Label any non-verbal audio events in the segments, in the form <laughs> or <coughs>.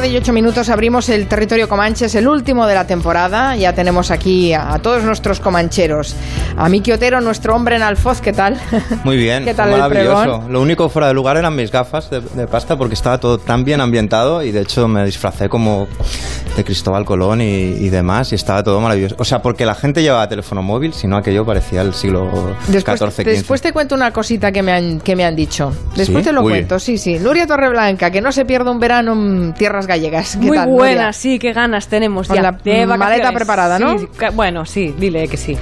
tarde y 8 minutos. Abrimos el territorio Comanche, es el último de la temporada. Ya tenemos aquí a, todos nuestros comancheros. A Miki Otero, nuestro hombre en Alfoz, ¿qué tal? <laughs> Muy bien, ¿Qué tal maravilloso. Lo único fuera de lugar eran mis gafas de, pasta porque estaba todo tan bien ambientado y de hecho me disfracé como de Cristóbal Colón y, demás y estaba todo maravilloso. O sea, porque la gente llevaba teléfono móvil, sino aquello parecía el siglo XIV, Después te cuento una cosita que me han, que me han dicho. Después te lo cuento, sí, sí. Nuria Torreblanca, que no se pierda un verano en tierras gallegas. Muy buena, sí, qué ganas tenemos Con la maleta preparada, ¿no? bueno, sí, dile que sí.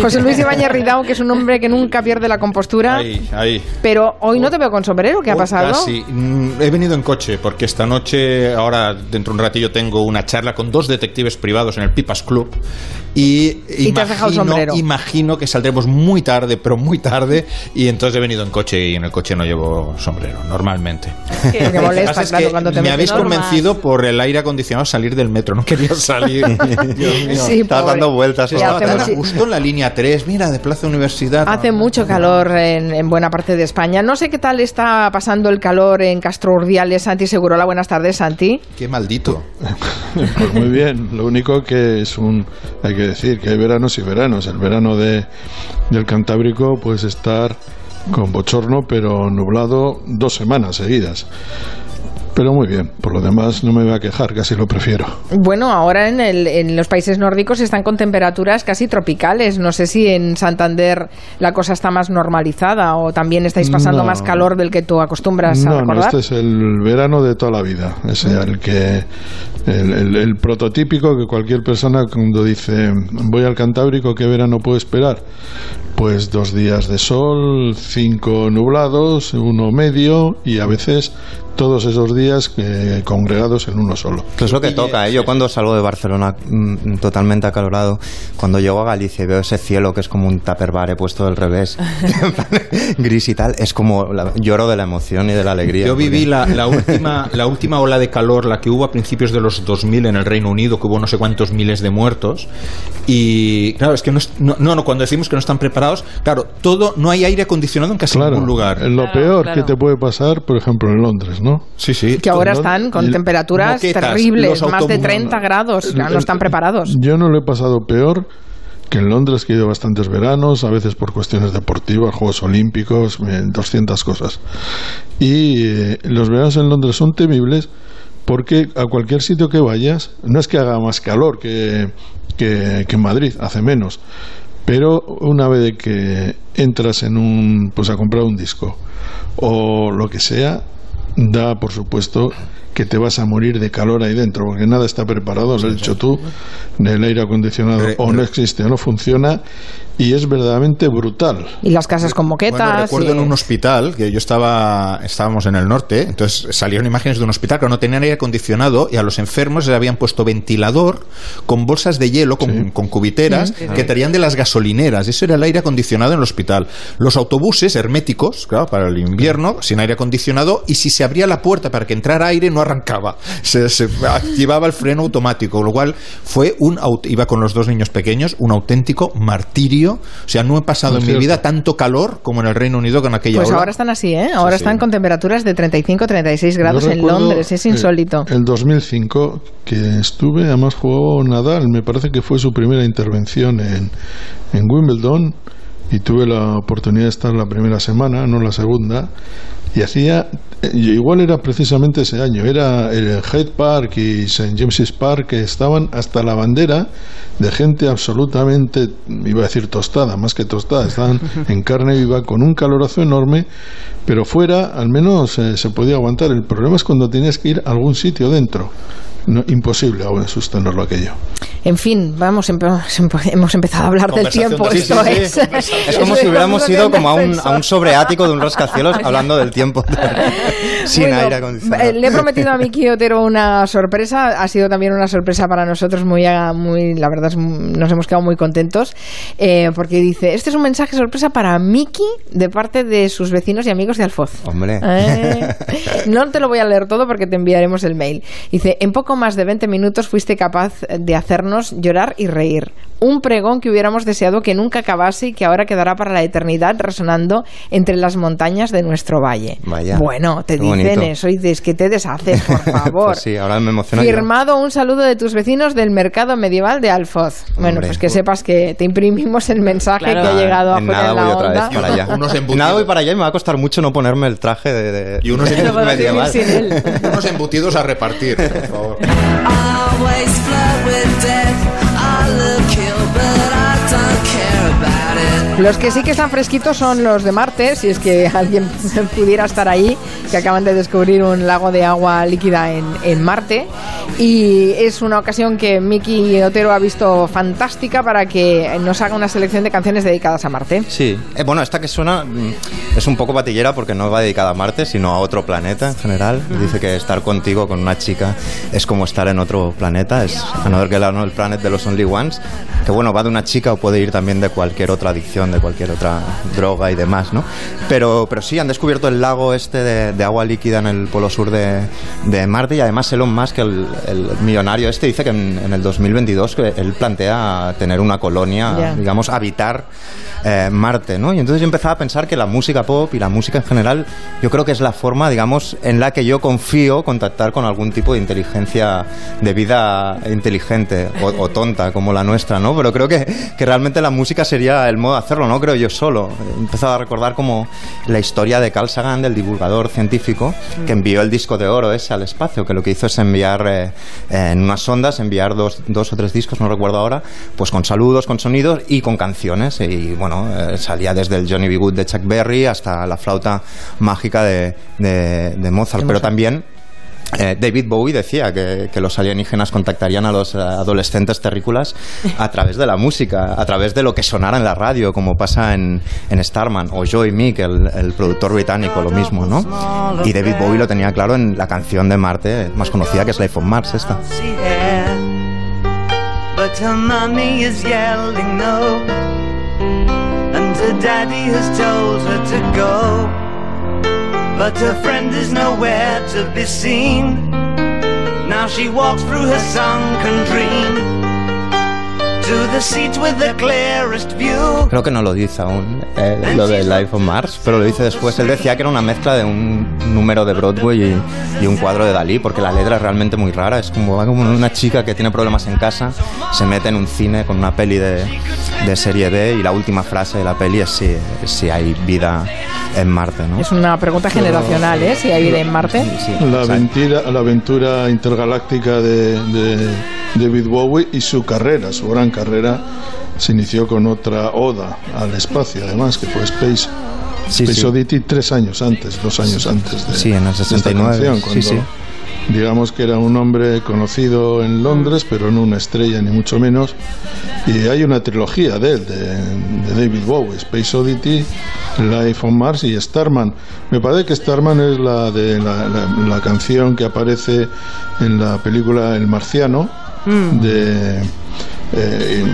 José Luis Ibáñez Ridao, que es un hombre que nunca pierde la compostura. Ahí, ahí. Pero hoy no te veo con sombrero, ¿qué ha pasado? Sí, mm, he venido en coche porque esta noche, ahora dentro de un ratillo, tengo una charla con dos detectives privados en el Pipas Club. Y, imagino, imagino que saldremos muy tarde, pero muy tarde, y entonces he venido en coche y en el coche no llevo sombrero, normalmente. me habéis convencido por el aire acondicionado salir del metro, no quería salir. <laughs> Estás dando vueltas. Estaba justo en la línea 3, mira, de Plaza Universidad. Hace mucho calor en, buena parte de España. No sé qué tal está pasando el calor en Castro Urdiales. Santi Segurola, buenas tardes, Santi. Qué maldito. <laughs> pues muy <laughs> bien, lo único que es un decir que hay veranos y veranos. El verano de, del Cantábrico puede estar con bochorno, pero nublado dos semanas seguidas. Pero muy bien, por lo demás no me voy a quejar, casi lo prefiero. Bueno, ahora en, el, en los países nórdicos están con temperaturas casi tropicales. No sé si en Santander la cosa está más normalizada o también estáis pasando más calor del que tú acostumbras a recordar. No, este es el verano de toda la vida. Es el que el, el, prototípico que cualquier persona cuando dice voy al Cantábrico, ¿qué verano puedo esperar? Pues dos días de sol, cinco nublados, uno medio y a veces todos esos días eh, congregados en uno solo. es lo que toca. ¿eh? Yo cuando salgo de Barcelona mm, totalmente acalorado, cuando llego a Galicia y veo ese cielo que es como un taperbare puesto del revés, <laughs> gris y tal, es como lloro de la emoción y de la alegría. Yo viví la, la, última, la última ola de calor, la que hubo a principios de los 2000 en el Reino Unido, que hubo no sé cuántos miles de muertos. Y claro, es que no, no, no, cuando decimos que no están preparados, claro, todo, no hay aire acondicionado en casi ningún lugar. Lo peor que te puede pasar, por ejemplo, en Londres, ¿no? Sí, sí. Que ahora están con temperaturas terribles, más de 30 grados, no están preparados. Yo no lo he pasado peor que en Londres, que he ido bastantes veranos, a veces por cuestiones deportivas, Juegos Olímpicos, 200 cosas. Y eh, los veranos en Londres son temibles porque a cualquier sitio que vayas, no es que haga más calor que, que, en Madrid, hace menos, pero una vez que entras en un, pues a comprar un disco o lo que sea, da por supuesto que te vas a morir de calor ahí dentro, porque nada está preparado, lo has dicho tú, el aire acondicionado o no existe o no funciona, y es verdaderamente brutal. Y las casas con moquetas. recuerdo en un hospital que yo estaba, estábamos en el norte, entonces salieron imágenes de un hospital que no tenían aire acondicionado y a los enfermos les habían puesto ventilador con bolsas de hielo, con, cubiteras, que traían de las gasolineras. Eso era el aire acondicionado en el hospital. Los autobuses herméticos, claro, para el invierno, sin aire acondicionado, y si se abría la puerta para que entrara aire, no arrancaba. Se, activaba el freno automático, lo cual fue un, iba con los dos niños pequeños, un auténtico martirio o sea, no he pasado en mi vida tanto calor como en el Reino Unido con aquella Pues ahora están así, ¿eh? Ahora están con temperaturas de 35, 36 grados en Londres, es insólito. El, 2005 que estuve, además jugó Nadal, me parece que fue su primera intervención en, en Wimbledon y tuve la oportunidad de estar la primera semana, no la segunda, y hacía igual era precisamente ese año era el Hyde Park y St James's Park que estaban hasta la bandera de gente absolutamente iba a decir tostada más que tostada estaban <laughs> en carne viva con un calorazo enorme pero fuera al menos eh, se podía aguantar. El problema es cuando tenías que ir a algún sitio dentro no, imposible ahora sostenerlo aquello. En fin, vamos, hemos empezado a hablar del tiempo. Esto es. es como <laughs> si hubiéramos ido como a un, a un sobreático de un rascacielos <laughs> hablando del tiempo <laughs> sin aire acondicionado. Eh, le he prometido a Miki Otero una sorpresa. Ha sido también una sorpresa para nosotros. Muy, muy la verdad, nos hemos quedado muy contentos eh, porque dice: Este es un mensaje sorpresa para Miki de parte de sus vecinos y amigos de Alfoz. Hombre. Eh, no te lo voy a leer todo porque te enviaremos el mail. Dice: En poco más de 20 minutos fuiste capaz de hacernos llorar y reír. Un pregón que hubiéramos deseado que nunca acabase y que ahora quedará para la eternidad resonando entre las montañas de nuestro valle. Vaya, bueno, te dicen bonito. eso y dices que te deshaces, por <laughs> favor. Pues sí, ahora me emociona yo. Firmado un saludo de tus vecinos del mercado medieval de Alfoz. Bueno, pues que sepas que te imprimimos el mensaje Claro. que ha llegado a en poner nada en la voy otra onda. vez para allá. <laughs> Unos nada voy para allá y me va a costar mucho no ponerme el traje de, de- Y unos de No podrás vivir medieval. sin él. Unos embutidos a repartir, por favor. Los que sí que están fresquitos son los de Marte, si es que <laughs> alguien pudiera estar ahí, que acaban de descubrir un lago de agua líquida en, en Marte. Y es una ocasión que Miki Otero ha visto fantástica para que nos haga una selección de canciones dedicadas a Marte. Sí, Eh, bueno, esta que suena mm, es un poco batillera porque no va dedicada a Marte, sino a otro planeta en general. Dice que estar contigo con una chica es como estar en otro planeta, es Another Girl, Another Planet de los Only Ones, que bueno, va de una chica o puede ir también de cualquier otra adicción, de cualquier otra droga y demás, ¿no? Pero, pero sí, han descubierto el lago este de, de agua líquida en el polo sur de, de Marte y además Elon Musk, el, el millonario este, dice que en, en el 2022 que él plantea tener una colonia, Ya. digamos, habitar eh, Marte, ¿no? Y entonces yo empezaba a pensar que la música pop y la música en general, yo creo que es la forma, digamos, en la que yo confío contactar con algún tipo de inteligencia de vida inteligente o, o tonta como la nuestra, ¿no? Pero creo que, que realmente la música sería el modo de hacerlo, no creo yo solo. He empezado a recordar como la historia de Carl Sagan, del divulgador científico, que envió el disco de oro ese al espacio, que lo que hizo es enviar eh, en unas ondas, enviar dos, dos o tres discos, no recuerdo ahora, pues con saludos, con sonidos y con canciones. Y bueno, eh, salía desde el Johnny B. Good de Chuck Berry hasta la flauta mágica de, de- de Mozart, pero también eh, David Bowie decía que, los alienígenas contactarían a los eh, adolescentes terrícolas a través de la música, a través de lo que sonara en la radio, como pasa en, en Starman, o Joey Meek, el, el productor británico, lo mismo, ¿no? Y David Bowie lo tenía claro en la canción de Marte, más conocida que es Life on Mars, esta. But her friend is nowhere to be seen. Now she walks through her sunken dream. Creo que no lo dice aún, eh, lo de Life on Mars, pero lo dice después. Él decía que era una mezcla de un número de Broadway y, y un cuadro de Dalí, porque la letra es realmente muy rara. Es como, como una chica que tiene problemas en casa, se mete en un cine con una peli de, de serie B y la última frase de la peli es si, si hay vida en Marte, ¿no? Es una pregunta generacional, ¿eh? Si hay vida en Marte. Sí, La o sea, aventura, la aventura intergaláctica de, de David Bowie y su carrera, su gran carrera, se inició con otra oda al espacio, además, que fue Space. Sí, Space sí. Oddity tres años antes, dos años antes de, Sí, en el de esta 69, canción, sí, cuando sí. digamos que era un hombre conocido en Londres, pero no una estrella ni mucho menos. Y hay una trilogía de él, de, de David Bowie, Space Oddity, Life on Mars y Starman. Me parece que Starman es la de la, la- la canción que aparece en la película El Marciano de eh,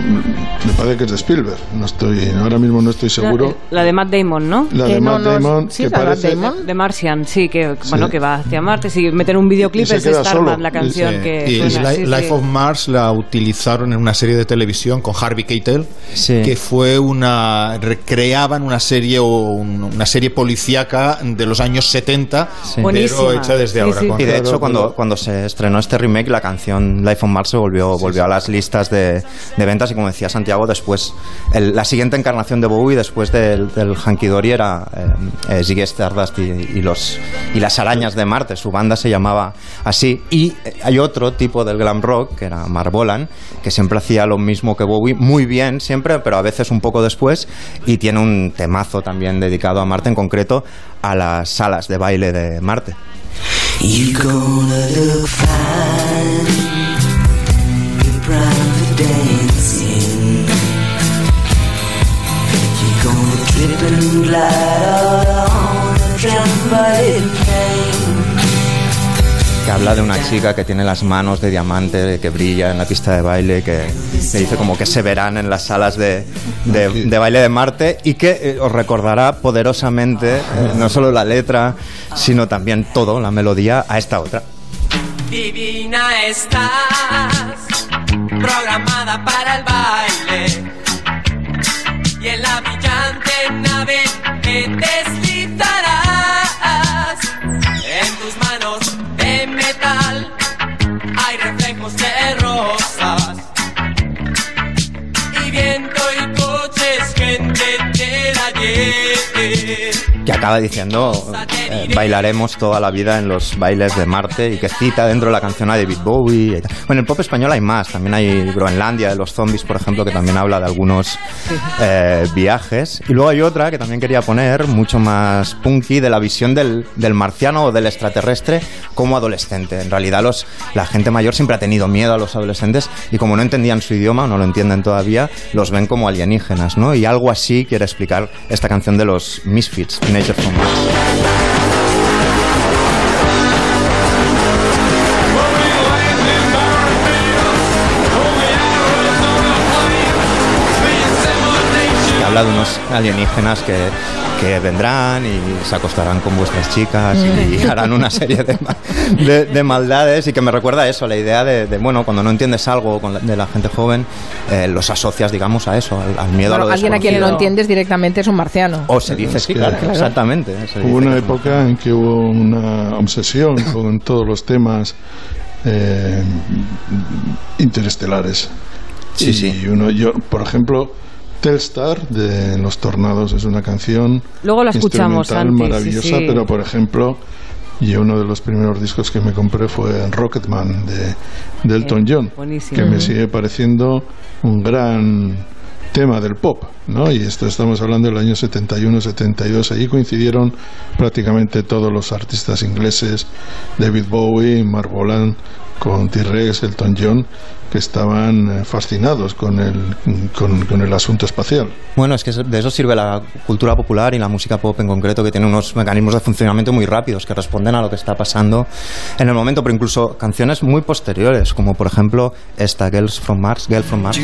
me parece que es de Spielberg. No estoy, ahora mismo no estoy seguro. La, la de Matt Damon, ¿no? La Que de no Matt Damon, sí, que la de Matt parece Damon. De Martian, sí, que Sí. bueno que va hacia Marte. Sí, meter un videoclip es Starman, solo. la canción Sí. que y suena. Life sí. of Mars la utilizaron en una serie de televisión con Harvey Keitel, Sí. que fue una recreaban una serie o un- una serie policíaca de los años 70, pero Buenísima. hecha desde Sí, ahora. sí. con- Y de hecho, cuando, cuando se estrenó este remake, la canción Life on Mars se volvió, volvió a las listas de, ventas y como decía Santiago, después la siguiente encarnación de Bowie después del, del Hanky Dory era eh, eh, Ziggy Stardust y, los, y las arañas de Marte, su banda se llamaba así. Y eh, hay otro tipo del glam rock, que era Mark Bolan, que siempre hacía lo mismo que Bowie, muy bien siempre, pero a veces un poco después, y tiene un temazo también dedicado a Marte, en concreto a las salas de baile de Marte. Que habla de una chica que tiene las manos de diamante, que brilla en la pista de baile, que le dice como que se verán en las salas de, de- de baile de Marte y que eh, os recordará poderosamente eh, no solo la letra, sino también todo, la melodía, a esta otra. Divina estás, programada para el tarde acaba diciendo eh, bailaremos toda la vida en los bailes de Marte y que cita dentro de la canción a David Bowie. y tal. Bueno, en el pop español hay más, también hay Groenlandia de los zombies, por ejemplo, que también habla de algunos eh, viajes. Y luego hay otra que también quería poner, mucho más punky, de la visión del, del marciano o del extraterrestre como adolescente. En realidad los, la gente mayor siempre ha tenido miedo a los adolescentes y como no entendían su idioma o no lo entienden todavía, los ven como alienígenas, ¿no? Y algo así quiere explicar esta canción de los Misfits, Mars. que habla de unos alienígenas que, que vendrán y se acostarán con vuestras chicas y <laughs> harán una serie de, ma- de- de maldades y que me recuerda a eso, la idea de, de, bueno, cuando no entiendes algo con la- de la gente joven, eh, los asocias, digamos, a eso, al, al miedo Bueno, a lo alguien a quien no entiendes directamente es un marciano. O se dice, sí, claro, Claro. exactamente. se dice Hubo una época en que hubo una obsesión <coughs> con todos los temas eh, interestelares. Sí, y sí. uno, yo, por ejemplo, Telstar de Los Tornados es una canción Luego la escuchamos, instrumental maravillosa, sí. pero por ejemplo, yo uno de los primeros discos que me compré fue Rocketman de, de Elton Eh, John, buenísimo. que me sigue pareciendo un gran tema del pop, ¿no? Y esto estamos hablando del año 71-72. Allí coincidieron prácticamente todos los artistas ingleses, David Bowie, Mark Bolan, con T-Rex, Elton John, que estaban eh, fascinados con el, con, con el asunto espacial. Bueno, es que de eso sirve la cultura popular y la música pop en concreto, que tiene unos mecanismos de funcionamiento muy rápidos que responden a lo que está pasando en el momento, pero incluso canciones muy posteriores, como por ejemplo esta, Girls from Mars, Girl from Mars.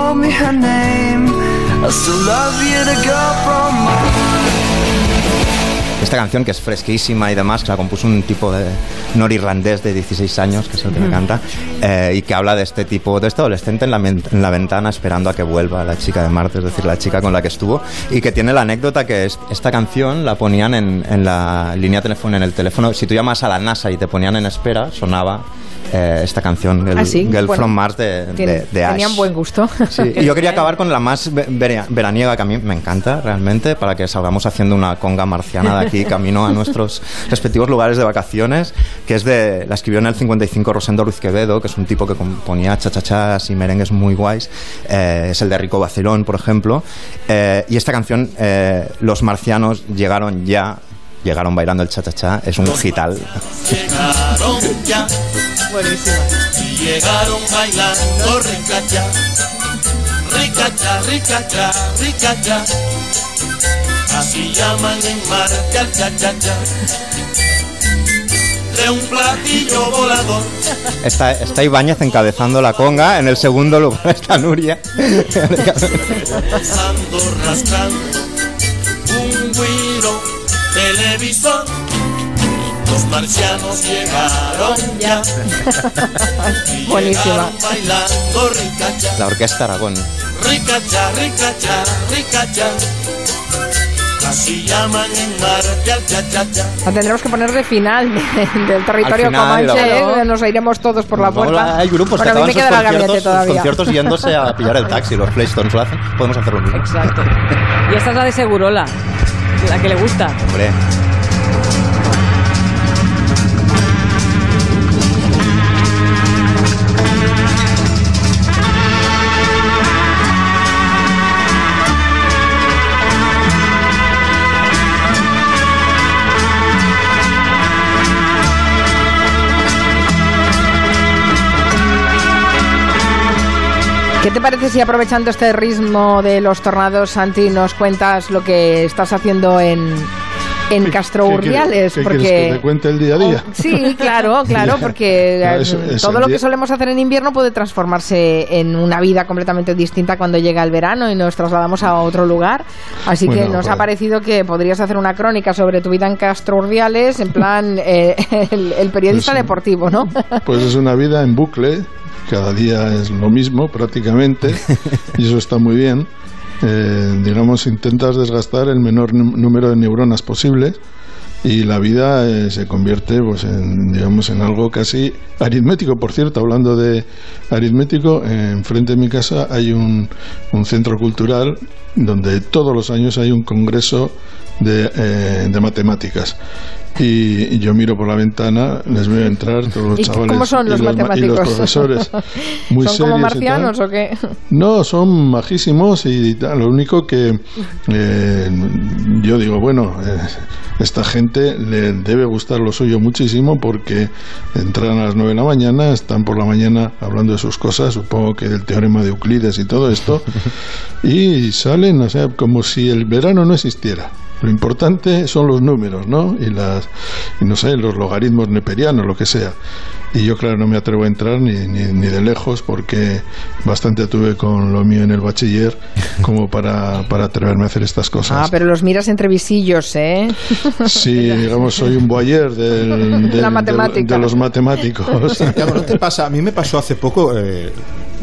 told me her name. I still love you, the girl from my Esta canción que es fresquísima y demás, que la compuso un tipo de norirlandés de 16 años, que es el que me canta, eh, y que habla de este tipo, de este adolescente en la, en la ventana esperando a que vuelva la chica de Marte, es decir, la chica con la que estuvo, y que tiene la anécdota que es- esta canción la ponían en, en la línea teléfono, en el teléfono, si tú llamas a la NASA y te ponían en espera, sonaba eh, esta canción, Girl, Ah, sí, Girl bueno, from Mars de, de, Tien- de Ash. Tenían buen gusto. Sí, y yo quería acabar con la más ve- vera- veraniega que a mí me encanta realmente para que salgamos haciendo una conga marciana de aquí camino a nuestros respectivos lugares de vacaciones que es de la escribió en el 55 Rosendo Ruiz Quevedo que es un tipo que componía chachachas y merengues muy guays Eh, es el de Rico Vacilón por ejemplo Eh, y esta canción eh, los marcianos llegaron ya llegaron bailando el cha-cha-cha es un hital Llegaron ya. Bailando ricacha. Ricacha, ricacha, ricacha. Así llaman en Marte al cha-cha-cha. De un platillo volador. Está, está Ibáñez encabezando la conga, en el segundo lugar <laughs> está Nuria. Pasando, rascando un guiro televisor. Los marcianos llegaron ya. <laughs> Buenísima. bailando ricacha. La Orquesta Aragón. Ricacha, ricacha, ricacha. Así llaman en Marte al cha-cha-cha. La tendremos que poner de final de- <laughs> del territorio Al final, comanche, ¿eh? nos iremos todos por la puerta. Hay grupos que acaban me sus conciertos, sus conciertos yéndose a <laughs> pillar el taxi. Los Playstones lo hacen. Podemos hacer lo mismo. Exacto. Y esta es la de Segurola, la que le gusta. Hombre. ¿Qué te parece si aprovechando este ritmo de los tornados, Santi, nos cuentas lo que estás haciendo en, en ¿Qué- Castro Urdiales, ¿Qué porque que te cuente el día a día? Oh, Sí, claro, <laughs> claro, porque No, eh, todo lo que solemos hacer en invierno puede transformarse en una vida completamente distinta cuando llega el verano y nos trasladamos a otro lugar. Así que nos ha pues- parecido que podrías hacer una crónica sobre tu vida en Castro Urdiales, en plan eh, <laughs> el, el periodista Pues- deportivo, ¿no? Pues es una vida en bucle, cada día es lo mismo prácticamente, y eso está muy bien. Eh, digamos, intentas desgastar el menor nú- número de neuronas posible y la vida eh, se convierte pues en digamos en algo casi aritmético por cierto hablando de aritmético eh, enfrente de mi casa hay un, un centro cultural donde todos los años hay un congreso de, eh, de matemáticas y, y yo miro por la ventana les veo entrar todos los ¿Y chavales cómo son los y, ma- y matemáticos? los profesores <laughs> muy ¿Son como serios y tal. marcianos o qué? No, son majísimos y tal. Lo único que eh, yo digo, bueno, eh, esta gente le debe gustar lo suyo muchísimo porque entran a las 9 de la mañana, están por la mañana hablando de sus cosas, supongo que del teorema de Euclides y todo esto, <laughs> y salen, o sea, como si el verano no existiera. Lo importante son los números, ¿no? Y las, y no sé, los logaritmos neperianos, lo que sea. Y yo, claro, no me atrevo a entrar ni, ni, ni de lejos porque bastante tuve con lo mío en el bachiller como para, para atreverme a hacer estas Ah, cosas. pero los miras entre visillos, ¿eh? Sí, digamos, soy un boyer del, del- La matemática. de, de los matemáticos. Santiago, ¿no te pasa? A mí me pasó hace poco, eh,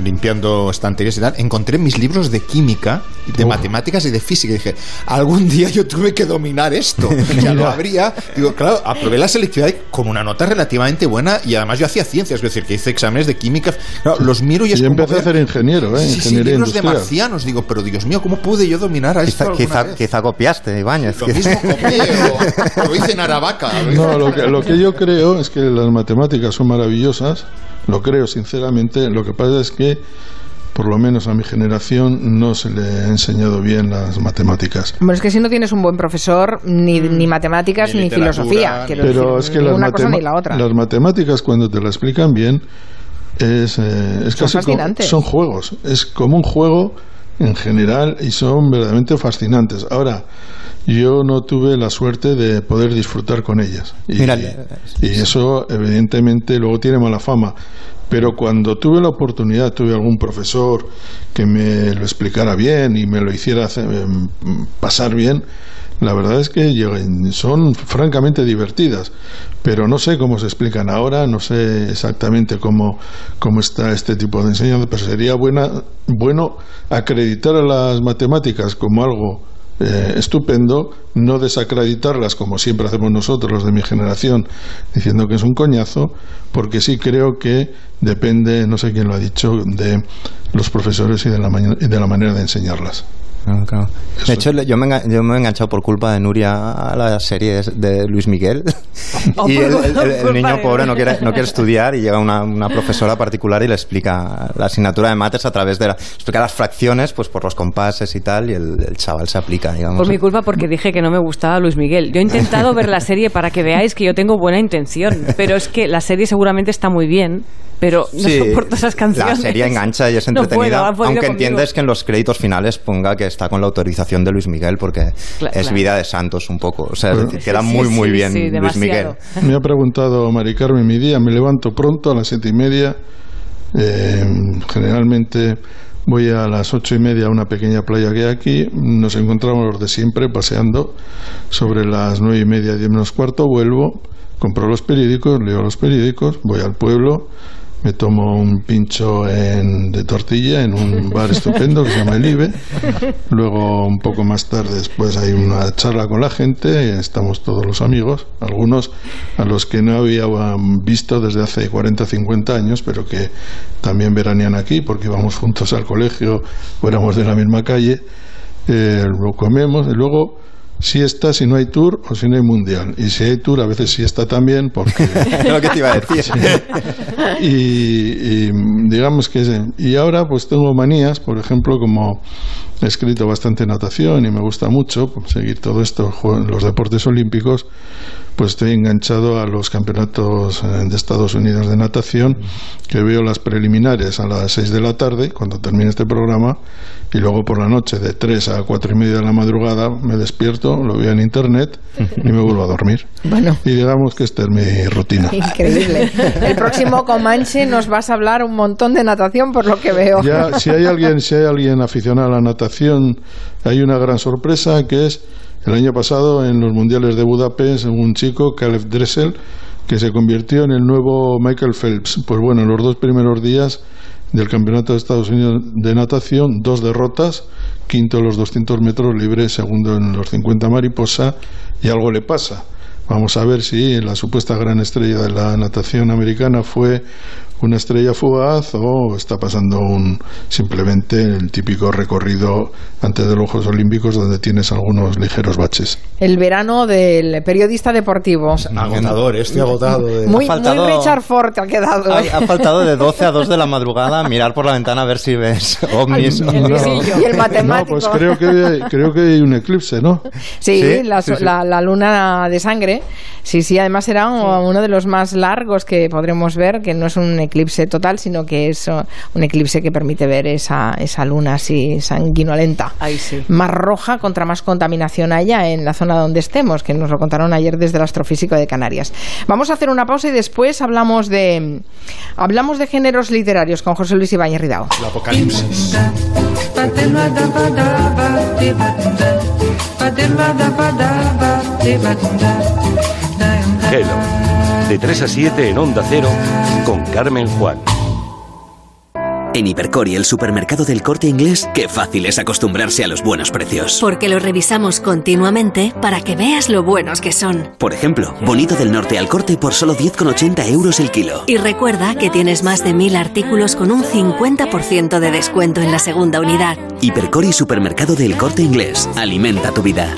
limpiando estanterías y tal, encontré mis libros de química, de Oh. matemáticas y de física. Y dije, algún día yo tuve que dominar esto. <laughs> Ya lo habría. Digo, claro, aprobé la selectividad con una nota relativamente buena y además yo hacía ciencias, es decir, que hice exámenes de química. Claro, los miro y es Y yo como empecé a ser ingeniero, ¿eh? Sí, sí, libros de industrial. marcianos. Digo, pero Dios mío, ¿cómo pude yo dominar a esto Quizá, quizá, vez? quizá copiaste, Ibáñez. Lo mismo <laughs> copié o, o lo hice en Aravaca. lo hice No, en lo que, lo que yo creo es que las matemáticas son maravillosas, lo creo sinceramente, lo que pasa es que por lo menos a mi generación no se le ha enseñado bien las matemáticas. Bueno, es que si no tienes un buen profesor, ni, ni matemáticas Ni filosofía. quiero Pero decir, es que ni las, una cosa matema- ni la otra. las matemáticas cuando te la explican bien es, eh, es Son casi como- son juegos, es como un juego en general y son verdaderamente fascinantes. Ahora, yo no tuve la suerte de poder disfrutar con ellas. Y, Mira, y eso evidentemente luego tiene mala fama. Pero cuando tuve la oportunidad, tuve algún profesor que me lo explicara bien y me lo hiciera em, pasar bien, la verdad es que son francamente divertidas, pero no sé cómo se explican ahora, no sé exactamente cómo, cómo está este tipo de enseñanza, pero sería buena, bueno acreditar a las matemáticas como algo eh, estupendo, no desacreditarlas como siempre hacemos nosotros, los de mi generación, diciendo que es un coñazo, porque sí creo que depende, no sé quién lo ha dicho, de los profesores y de la, y de la manera de enseñarlas. Claro, claro. De hecho, yo me, yo me he enganchado por culpa de Nuria a la serie de Luis Miguel. <laughs> Oh, y por el, el- el- el niño pobre no quiere, no quiere estudiar y llega una, una profesora particular y le explica la asignatura de mates a través de la, explica las fracciones pues por los compases y tal y el, el chaval se aplica, digamos. Por mi culpa, porque dije que no me gustaba Luis Miguel. Yo he intentado <laughs> ver la serie para que veáis que yo tengo buena intención, pero es que la serie seguramente está muy bien, pero no Sí, soporto esas canciones. La serie engancha y es <laughs> No puedo, entretenida, han podido aunque conmigo. entiendes que en los créditos finales ponga que está con la autorización de Luis Miguel porque Cla- es claro. vida de santos un poco. O sea, queda Sí, muy, sí, muy bien sí, Luis demasiado. Miguel. Me ha preguntado Mari Carmen mi día, me levanto pronto a las siete y media, eh, generalmente voy a las ocho y media a una pequeña playa que hay aquí, nos encontramos los de siempre paseando, sobre las nueve y media, diez menos cuarto, vuelvo, compro los periódicos, leo los periódicos, voy al pueblo, me tomo un pincho en- de tortilla en un bar estupendo que se llama El Ibe. Luego, un poco más tarde, después hay una charla con la gente, estamos todos los amigos, algunos a los que no había visto desde hace 40 o 50 años, pero que también veranean aquí porque íbamos juntos al colegio o éramos de la misma calle. Eh, lo comemos y luego siesta si no hay tour o si no hay mundial. Y si hay tour, a veces siesta también porque <laughs> lo que te iba a decir. <laughs> y, y, digamos que y ahora pues tengo manías por ejemplo como he escrito bastante natación y me gusta mucho pues, seguir todo esto los deportes olímpicos pues estoy enganchado a los campeonatos eh, de Estados Unidos de natación, que veo las preliminares a las 6 de la tarde, cuando termine este programa, y luego por la noche de 3 a 4 y media de la madrugada me despierto, lo veo en internet y me vuelvo a dormir. Bueno. Y digamos que esta es mi rutina. Increíble. El próximo Comanche nos vas a hablar un montón de natación, por lo que veo. Ya, si hay alguien, si hay alguien aficionado a la natación, hay una gran sorpresa que es el año pasado en los mundiales de Budapest un chico, Caleb Dressel, que se convirtió en el nuevo Michael Phelps. Pues bueno, en los dos primeros días del Campeonato de Estados Unidos de natación, dos derrotas, quinto en los 200 metros libre, segundo en los 50 mariposa, y algo le pasa. Vamos a ver si la supuesta gran estrella de la natación americana fue una estrella fugaz o está pasando un simplemente el típico recorrido antes de los Juegos Olímpicos donde tienes algunos ligeros baches. El verano del periodista deportivo. Agotador, estoy agotado. De... Muy, Ha faltado- muy Richard Ford te ha quedado. Ha, ¿eh? ha faltado de 12 a 2 de la madrugada mirar por la ventana a ver si ves <laughs> ovnis o el no. Y el No, matemático. pues creo que, creo que hay un eclipse, ¿no? Sí, Sí, la, sí, sí. la- la luna de sangre. Sí, sí, además será uno de los más largos que podremos ver, que no es un eclipse total, sino que es uh, un eclipse que permite ver esa, esa luna así sanguinolenta. Ahí sí. Más roja contra más contaminación haya en la zona donde estemos, que nos lo contaron ayer desde el Astrofísico de Canarias. Vamos a hacer una pausa y después hablamos de hablamos de géneros literarios con José Luis Ibáñez Ridao. El apocalipsis. Hello. De 3 a 7 en Onda Cero con Carmen Juan. En Hipercor y el supermercado del corte inglés, qué fácil es acostumbrarse a los buenos precios. Porque los revisamos continuamente para que veas lo buenos que son. Por ejemplo, bonito del norte al corte por solo 10,80 euros el kilo. Y recuerda que tienes más de mil artículos con un 50% de descuento en la segunda unidad. Hipercor y supermercado del corte inglés. Alimenta tu vida.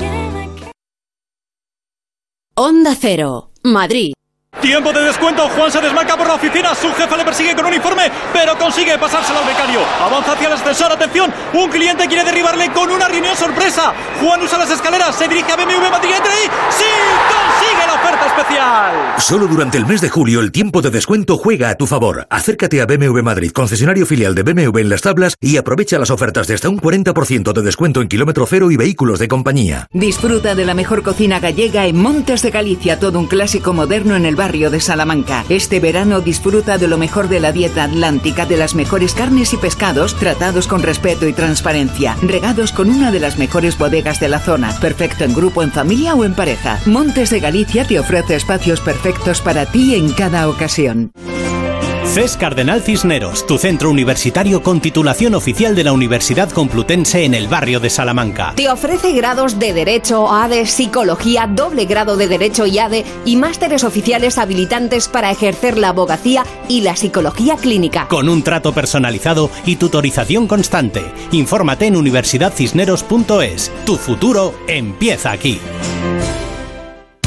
Onda Cero, Madrid. Tiempo de descuento, Juan se desmarca por la oficina, su jefe le persigue con un informe, pero consigue pasárselo al becario. Avanza hacia el ascensor, atención, un cliente quiere derribarle con una reunión sorpresa. Juan usa las escaleras, se dirige a BMW Madrid, entra y ¡sí! ¡Consigue la oferta especial! Solo durante el mes de julio el tiempo de descuento juega a tu favor. Acércate a BMW Madrid, concesionario filial de BMW en las tablas y aprovecha las ofertas de hasta un 40% de descuento en kilómetro cero y vehículos de compañía. Disfruta de la mejor cocina gallega en Montes de Galicia, todo un clásico moderno en el barrio de Salamanca. Este verano disfruta de lo mejor de la dieta atlántica, de las mejores carnes y pescados tratados con respeto y transparencia, regados con una de las mejores bodegas de la zona, perfecto en grupo, en familia o en pareja. Montes de Galicia te ofrece espacios perfectos para ti en cada ocasión. CES Cardenal Cisneros, tu centro universitario con titulación oficial de la Universidad Complutense en el barrio de Salamanca. Te ofrece grados de Derecho, ADE, Psicología, doble grado de Derecho y ADE y másteres oficiales habilitantes para ejercer la abogacía y la psicología clínica. Con un trato personalizado y tutorización constante. Infórmate en universidadcisneros.es. Tu futuro empieza aquí.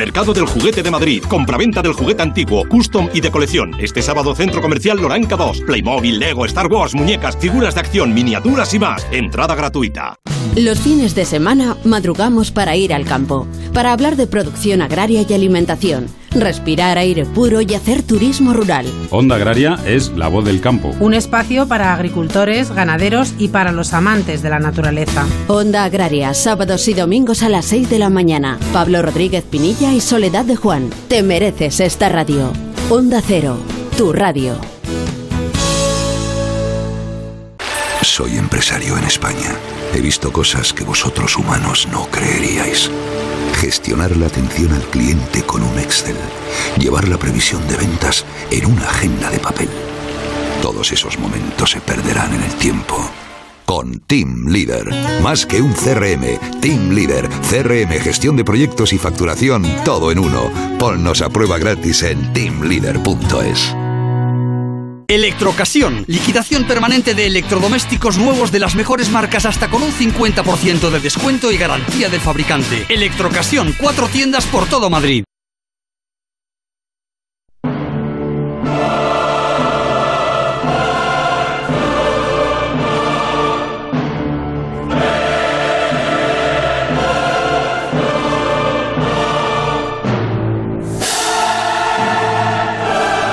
Mercado del Juguete de Madrid. Compraventa del juguete antiguo, custom y de colección. Este sábado Centro Comercial Loranca 2. Playmobil, Lego, Star Wars, muñecas, figuras de acción, miniaturas y más. Entrada gratuita. Los fines de semana madrugamos para ir al campo, para hablar de producción agraria y alimentación, respirar aire puro y hacer turismo rural. Onda Agraria es la voz del campo. Un espacio para agricultores, ganaderos y para los amantes de la naturaleza. Onda Agraria, sábados y domingos a las 6 de la mañana. Pablo Rodríguez Pinilla y Soledad de Juan. Te mereces esta radio. Onda Cero, tu radio. Soy empresario en España. He visto cosas que vosotros humanos no creeríais. Gestionar la atención al cliente con un Excel. Llevar la previsión de ventas en una agenda de papel. Todos esos momentos se perderán en el tiempo. con Team Leader. Más que un CRM, Team Leader, CRM, gestión de proyectos y facturación, todo en uno. Ponnos a prueba gratis en teamleader.es. Electrocasión, liquidación permanente de electrodomésticos nuevos de las mejores marcas hasta con un 50% de descuento y garantía del fabricante. Electrocasión, cuatro tiendas por todo Madrid.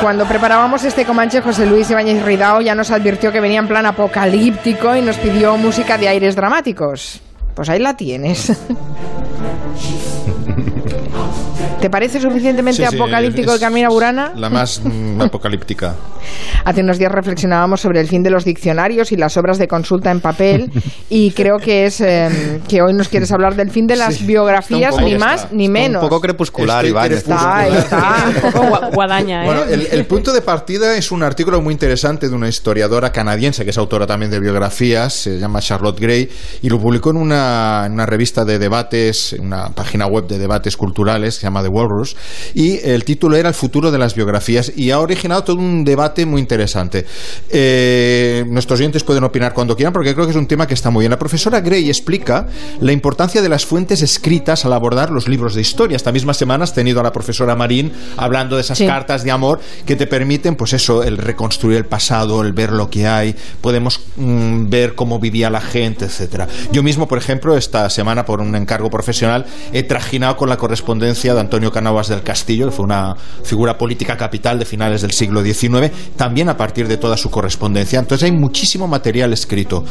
Cuando preparábamos este Comanche, José Luis Ibáñez Ridao ya nos advirtió que venía en plan apocalíptico y nos pidió música de aires dramáticos. Pues ahí la tienes. <laughs> ¿Te parece suficientemente Sí, sí, apocalíptico es- el camino a Burana? La más mm, apocalíptica. <laughs> Hace unos días reflexionábamos sobre el fin de los diccionarios y las obras de consulta en papel <laughs> y creo que es eh, que hoy nos quieres hablar del fin de las biografías, Está ni más ni menos. Un poco crepuscular, Estoy Iván. Está, está. <laughs> Un poco gua- guadaña, ¿eh? Bueno, el, el punto de partida es un artículo muy interesante de una historiadora canadiense que es autora también de biografías, se llama Charlotte Gray, y lo publicó en una, en una revista de debates, en una página web de debates culturales, se llama The Walrus, y el título era El futuro de las biografías, y ha originado todo un debate muy interesante. Eh, nuestros oyentes pueden opinar cuando quieran, porque creo que es un tema que está muy bien. La profesora Gray explica la importancia de las fuentes escritas al abordar los libros de historia. Esta misma semana has tenido a la profesora Marín hablando de esas Sí. cartas de amor que te permiten, pues eso, el reconstruir el pasado, el ver lo que hay, podemos mm, ver cómo vivía la gente, etcétera. Yo mismo, por ejemplo, esta semana por un encargo profesional he trajinado con la correspondencia de Antonio Canovas del Castillo, que fue una figura política capital de finales del siglo XIX, también a partir de toda su correspondencia. Entonces hay muchísimo material escrito.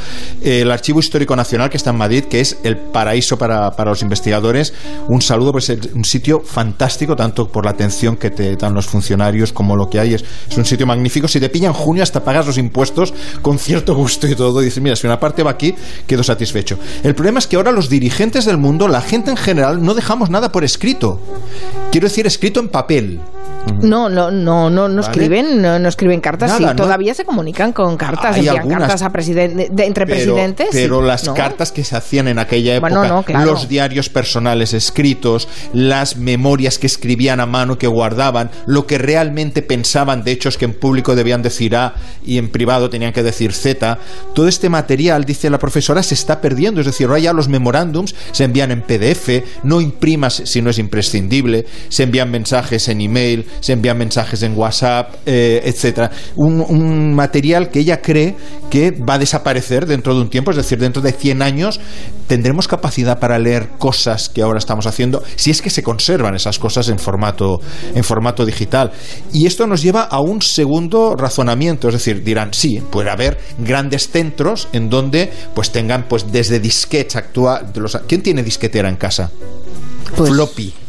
El Archivo Histórico Nacional que está en Madrid, que es el paraíso para, para los investigadores, un saludo, pues es un sitio fantástico, tanto por la atención que te dan los funcionarios como lo que hay. Es, es un sitio magnífico. Si te pillan junio, hasta pagas los impuestos con cierto gusto y todo. Dices, mira, si una parte va aquí, quedo satisfecho. El problema es que ahora los dirigentes del mundo, la gente en general, no dejamos nada por escrito. Quiero decir, escrito en papel. No, no, no, no, no Vale. escriben, no, no escriben cartas. Nada, sí, ¿no? todavía se comunican con cartas, envían algunas. cartas a presidente, de- entre Pero- presidentes. Pero sí. las cartas que se hacían en aquella época, Bueno, no, claro. los diarios personales escritos, las memorias que escribían a mano, que guardaban, lo que realmente pensaban de hechos que en público debían decir A y en privado tenían que decir Z, todo este material, dice la profesora, se está perdiendo. Es decir, ahora ya los memorándums se envían en PDF, no imprimas si no es imprescindible, se envían mensajes en email, se envían mensajes en WhatsApp, eh, etcétera. Un, un material que ella cree que va a desaparecer dentro de un tiempo, es decir, dentro de 100 años tendremos capacidad para leer cosas que ahora estamos haciendo, si es que se conservan esas cosas en formato, en formato digital. Y esto nos lleva a un segundo razonamiento, es decir, dirán, sí, puede haber grandes centros en donde pues tengan pues desde disquetes actual, ¿quién tiene disquetera en casa? Floppy.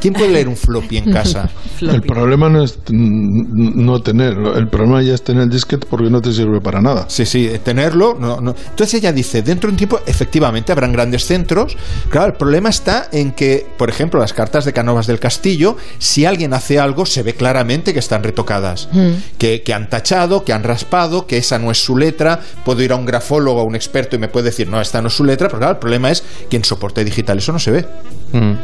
¿Quién puede leer un floppy en casa? <laughs> El problema no es no tenerlo, el problema ya es tener el disquete porque no te sirve para nada. Sí, sí, tenerlo. No, no. Entonces ella dice, dentro de un tiempo, efectivamente, habrán grandes centros. Claro, el problema está en que, por ejemplo, las cartas de Canovas del Castillo, si alguien hace algo, se ve claramente que están retocadas. Que, que han tachado, que han raspado, que esa no es su letra. Puedo ir a un grafólogo, a un experto, y me puede decir, no, esta no es su letra. Pero claro, el problema es que en soporte digital eso no se ve.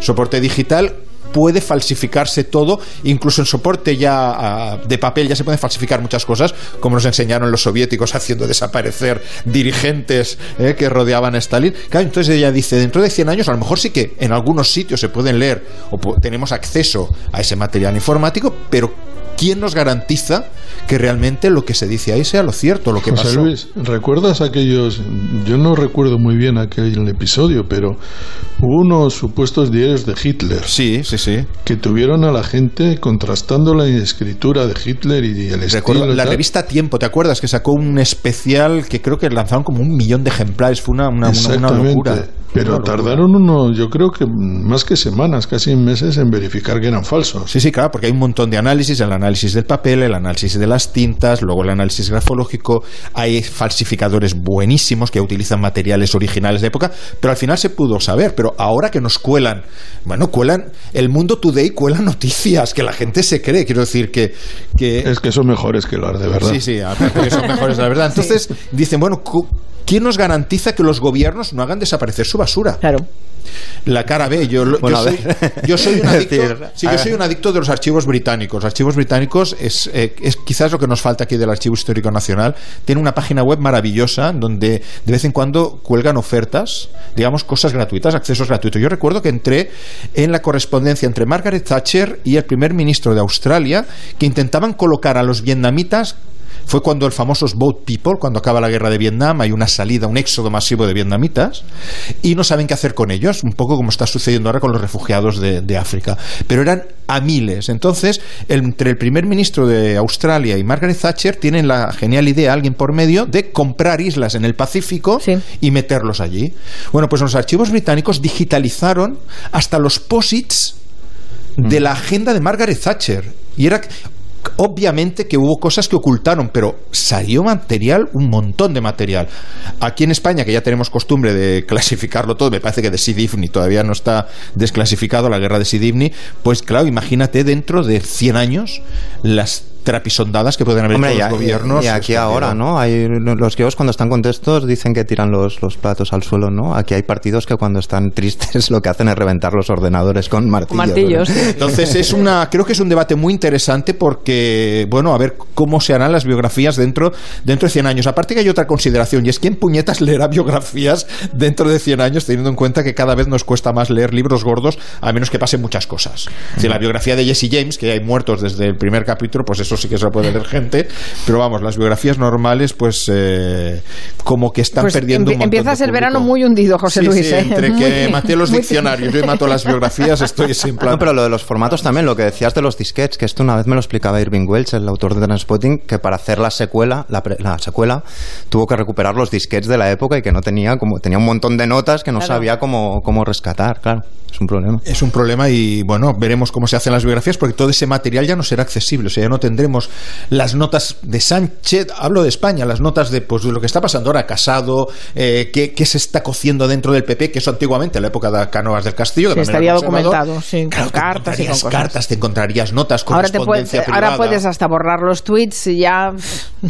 Soporte digital puede falsificarse todo, incluso en soporte ya ah, de papel ya se pueden falsificar muchas cosas, como nos enseñaron los soviéticos haciendo desaparecer dirigentes eh, que rodeaban a Stalin. Claro, entonces ella dice, dentro de 100 años a lo mejor sí que en algunos sitios se pueden leer o tenemos acceso a ese material informático, pero ¿quién nos garantiza que realmente lo que se dice ahí sea lo cierto, lo que José pasó? Luis, ¿recuerdas aquellos? Yo no recuerdo muy bien aquel episodio, pero hubo unos supuestos diarios de Hitler. Sí, sí, sí. Que tuvieron a la gente contrastando la escritura de Hitler y el Recuerdo estilo. la tal. revista Tiempo, ¿te acuerdas? Que sacó un especial que creo que lanzaron como un millón de ejemplares. Fue una, una, una- una locura. Pero tardaron unos, yo creo que más que semanas, casi meses en verificar que eran falsos. Sí, sí, claro, porque hay un montón de análisis, el análisis del papel, el análisis de las tintas, luego el análisis grafológico, hay falsificadores buenísimos que utilizan materiales originales de época, pero al final se pudo saber, pero ahora que nos cuelan, bueno, cuelan, el Mundo Today cuela noticias que la gente se cree, quiero decir que... que Es que son mejores que las de verdad. Sí, sí, aparte que son mejores, la verdad. Entonces dicen, bueno, cu- ¿quién nos garantiza que los gobiernos no hagan desaparecer su basura? Claro. La cara B, yo, Bueno, yo, soy, ver. yo soy un <laughs> adicto, sí, yo soy un adicto de los archivos británicos. Archivos británicos es, eh, es quizás lo que nos falta aquí del Archivo Histórico Nacional. Tiene una página web maravillosa donde de vez en cuando cuelgan ofertas, digamos, cosas gratuitas, accesos gratuitos. Yo recuerdo que entré en la correspondencia entre Margaret Thatcher y el primer ministro de Australia que intentaban colocar a los vietnamitas fue cuando el famoso Boat People, cuando acaba la guerra de Vietnam, hay una salida, un éxodo masivo de vietnamitas y no saben qué hacer con ellos, un poco como está sucediendo ahora con los refugiados de, de África. Pero eran a miles. Entonces, el- entre el primer ministro de Australia y Margaret Thatcher tienen la genial idea, alguien por medio, de comprar islas en el Pacífico y meterlos allí. Bueno, pues los archivos británicos digitalizaron hasta los posits de la agenda de Margaret Thatcher. Y era obviamente que hubo cosas que ocultaron, pero salió material, un montón de material. Aquí en España, que ya tenemos costumbre de clasificarlo todo, me parece que de Sidifni todavía no está desclasificado la guerra de Sidifni, pues claro, imagínate dentro de 100 años las trapisondadas que pueden haber Hombre, los gobiernos. y aquí Esto, ahora. ¿no? Hay, los guios cuando están contentos dicen que tiran los, los platos al suelo, ¿no? Aquí hay partidos que cuando están <laughs> tristes lo que hacen es reventar los ordenadores con martillos. martillos, ¿no? sí. Entonces es una, creo que es un debate muy interesante porque, bueno, a ver cómo se harán las biografías dentro, dentro de 100 años. Aparte que hay otra consideración y es quién puñetas leerá biografías dentro de 100 años teniendo en cuenta que cada vez nos cuesta más leer libros gordos a menos que pasen muchas cosas. Si la biografía de Jesse James, que hay muertos desde el primer capítulo, pues eso sí que se lo puede leer gente, pero vamos, las biografías normales pues eh, como que están Pues perdiendo un montón empiezas de el verano muy hundido, José Sí, Luis. sí, ¿eh? entre Muy- que maté los diccionarios y mato las biografías, estoy sin plan. No, pero lo de los formatos también, lo que decías de los disquets, que esto una vez me lo explicaba Irving Welch, el autor de Transpotting, que para hacer la secuela, la, pre- la secuela, tuvo que recuperar los disquets de la época y que no tenía como tenía un montón de notas que no Claro. sabía cómo, cómo rescatar, claro. Es un problema. Es un problema y bueno, veremos cómo se hacen las biografías porque todo ese material ya no será accesible, o sea, ya no tendremos las notas de Sánchez, hablo de España, las notas de pues de lo que está pasando ahora, Casado, eh, qué, qué se está cociendo dentro del PP, que eso antiguamente, en la época de Cánovas del Castillo, Sí, manera estaría documentado, sí, con cartas y con encontrarías cosas. cartas, te encontrarías notas, Ahora, te puedes, correspondencia privada. ahora puedes hasta borrar los tweets y ya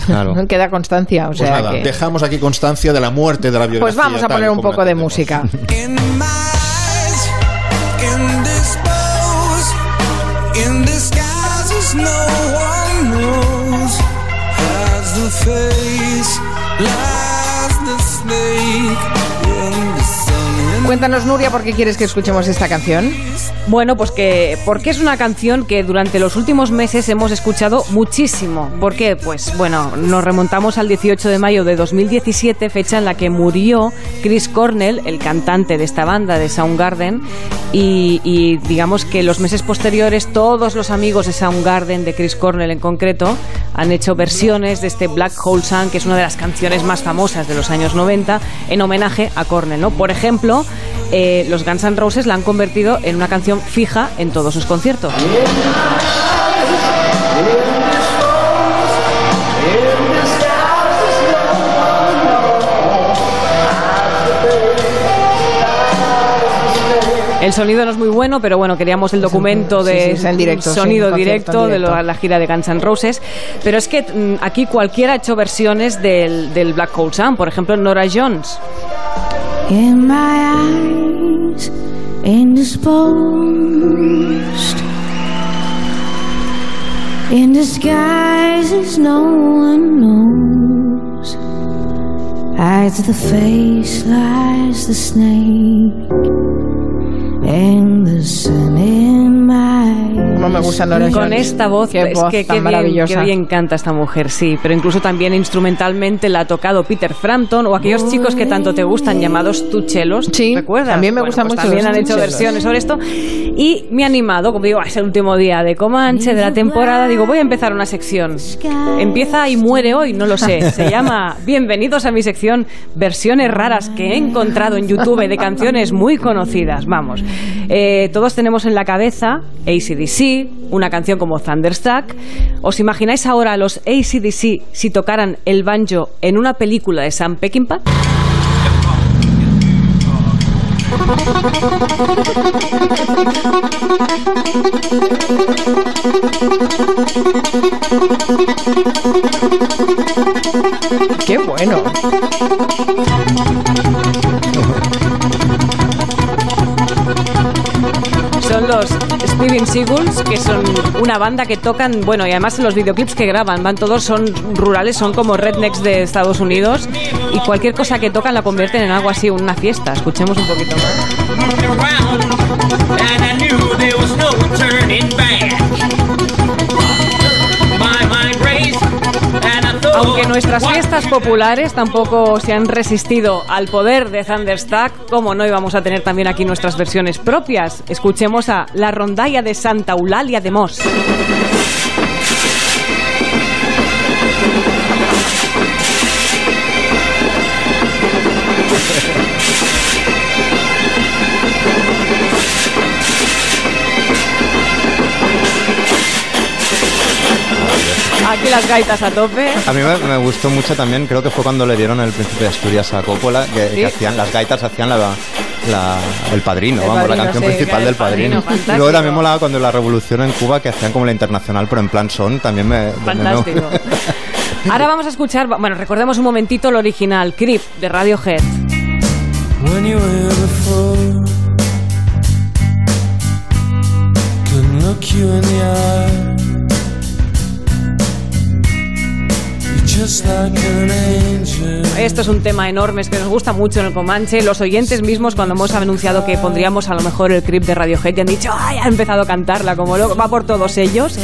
Claro. no <laughs> queda constancia. O Pues sea nada, que- dejamos aquí constancia de la muerte de la biografía. Pues vamos a poner un poco de música. <laughs> face Cuéntanos, Nuria, ¿por qué quieres que escuchemos esta canción? Bueno, pues que porque es una canción que durante los últimos meses hemos escuchado muchísimo. ¿Por qué? Pues bueno, nos remontamos al 18 de mayo de 2017, fecha en la que murió Chris Cornell, el cantante de esta banda de Soundgarden, y, y digamos que los meses posteriores todos los amigos de Soundgarden, de Chris Cornell en concreto, han hecho versiones de este Black Hole Sun, que es una de las canciones más famosas de los años 90, en homenaje a Cornell, ¿no? Por ejemplo, eh, los Guns N' Roses la han convertido en una canción fija en todos sus conciertos. El sonido no es muy bueno, pero bueno, queríamos el documento Sí, de sí, directo, sonido directo, de lo- la gira de Guns N' Roses. Pero es que mm, aquí cualquiera ha hecho versiones del, del Black Hole Sun, por ejemplo, Nora Jones. In my eyes, indisposed, in disguises no one knows. As the face lies the snake, and the sun in my No me gusta Nora Con esta voz, Qué es voz que tan qué bien, qué bien canta esta mujer, sí. Pero incluso también instrumentalmente la ha tocado Peter Frampton o aquellos chicos que tanto te gustan llamados tuchelos. Sí, ¿recuerdas? también me Bueno, gustan pues mucho También los han hecho versiones sobre esto. Y me ha animado, como digo, es el último día de Comanche, de la temporada. Digo, voy a empezar una sección. Empieza y muere hoy, no lo sé. Se <laughs> llama Bienvenidos a mi sección Versiones raras que he encontrado en YouTube de canciones muy conocidas. Vamos. Eh, todos tenemos en la cabeza ACDC, una canción como Thunderstruck. ¿Os imagináis ahora a los ACDC si tocaran el banjo en una película de Sam Peckinpah? Qué bueno. Eagles, que son una banda que tocan, bueno, y además los videoclips que graban, van todos, son rurales, son como rednecks de Estados Unidos, y cualquier cosa que tocan la convierten en algo así, una fiesta. Escuchemos un poquito más. Aunque nuestras fiestas populares tampoco se han resistido al poder de Thunderstack, como no íbamos a tener también aquí nuestras versiones propias. Escuchemos a La Rondalla de Santa Eulalia de Mos. Aquí las gaitas a tope. A mí me, me gustó mucho también, creo que fue cuando le dieron el Príncipe de Asturias a Coppola, que, Sí. que hacían, las gaitas hacían la, la- el padrino, El vamos, Padrino, la canción sí, principal el del Padrino, padrino. Y luego también molaba cuando la revolución en Cuba, que hacían como la internacional, pero en plan son, también me... Fantástico. <laughs> Ahora vamos a escuchar, bueno, recordemos un momentito el original, Creep, de Radiohead. When you were before, couldn't look you in the eye. Esto es un tema enorme, es que nos gusta mucho en el Comanche. Los oyentes mismos, cuando hemos anunciado que pondríamos a lo mejor el Creep de Radiohead, ya han dicho, ¡ay! Ha empezado a cantarla como loco, va por todos ellos.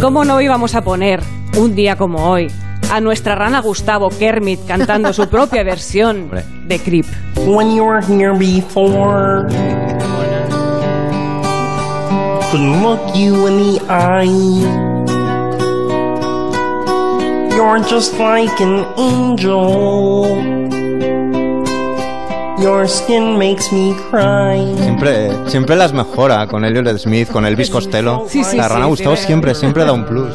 ¿Cómo no íbamos a poner un día como hoy a nuestra rana Gustavo Kermit cantando su propia <laughs> versión de Creep? When you were here before, couldn't look you in the eye. You're just like an angel. Your skin makes me cry. Siempre, siempre las mejora con Elliot Smith, con Elvis Costello. Sí, sí, la rana sí, Gustavo sí. siempre, siempre da un plus.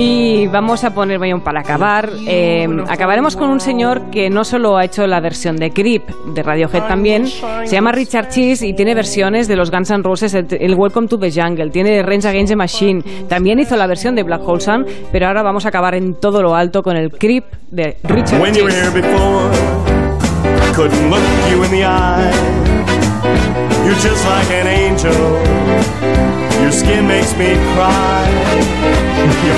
Y vamos a poner, bueno, para acabar, eh, acabaremos con un señor que no solo ha hecho la versión de Creep, de Radiohead también, se llama Richard Cheese y tiene versiones de los Guns N' Roses, el, el Welcome to the Jungle, tiene Rage Against the Machine, también hizo la versión de Black Hole Sun, pero ahora vamos a acabar en todo lo alto con el Creep de Richard When you were Cheese. here <laughs>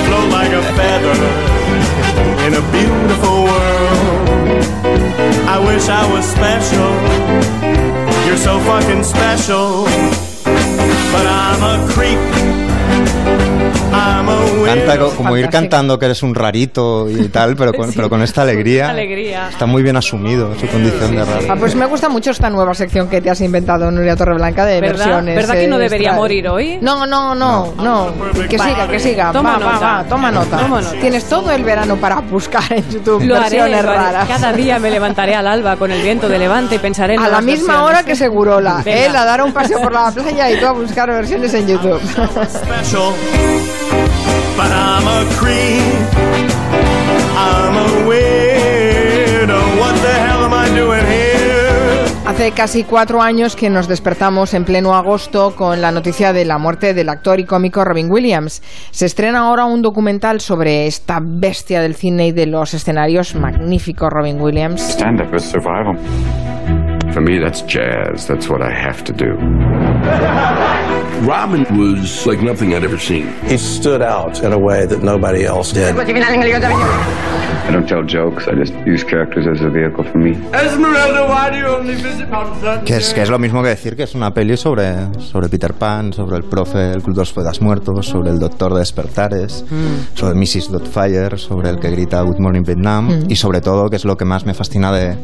show. I'm a Canta co- como ir cantando que eres un rarito y tal, pero con, Sí. pero con esta <laughs> alegría. Alegría. Está muy bien asumido su condición de raro. Ah, pues me gusta mucho esta nueva sección que te has inventado, Nuria Torreblanca, de ¿Verdad? versiones. ¿Verdad que no eh, debería extra- morir hoy? No, no, no, no. Que Vale. siga, que siga. Toma va, va, nota. va, toma nota. Toma nota. Tienes todo el verano para buscar en YouTube Lo haré, versiones lo haré. raras. Cada día me levantaré al alba con el viento de levante y pensaré en A la misma versiones. hora que Segurola. Venga. Él a dar un paseo por la playa y tú a buscar versiones en YouTube. <laughs> <laughs> special, but I'm a creep. I'm a weirdo. What the hell am I doing here? Hace casi cuatro años que nos despertamos en pleno agosto con la noticia de la muerte del actor y cómico Robin Williams. Se estrena ahora un documental sobre esta bestia del cine y de los escenarios magnífico Robin Williams. Stand up is survival. For me, that's jazz. That's what I have to do. <laughs> Robin was like nothing I'd ever seen. He stood out in a way that nobody else did. I don't tell jokes. I just use characters as a vehicle for me. Esmeralda, why do you only visit Sunday? Que es, que es lo mismo que decir que es una peli sobre, sobre Peter Pan, sobre el profe, el Club de los Poetas Muertos, sobre el Doctor de Despertares, sobre Mrs. Dotfire, sobre el que grita Good Morning Vietnam Mm. y sobre todo, que es lo que más me fascina de,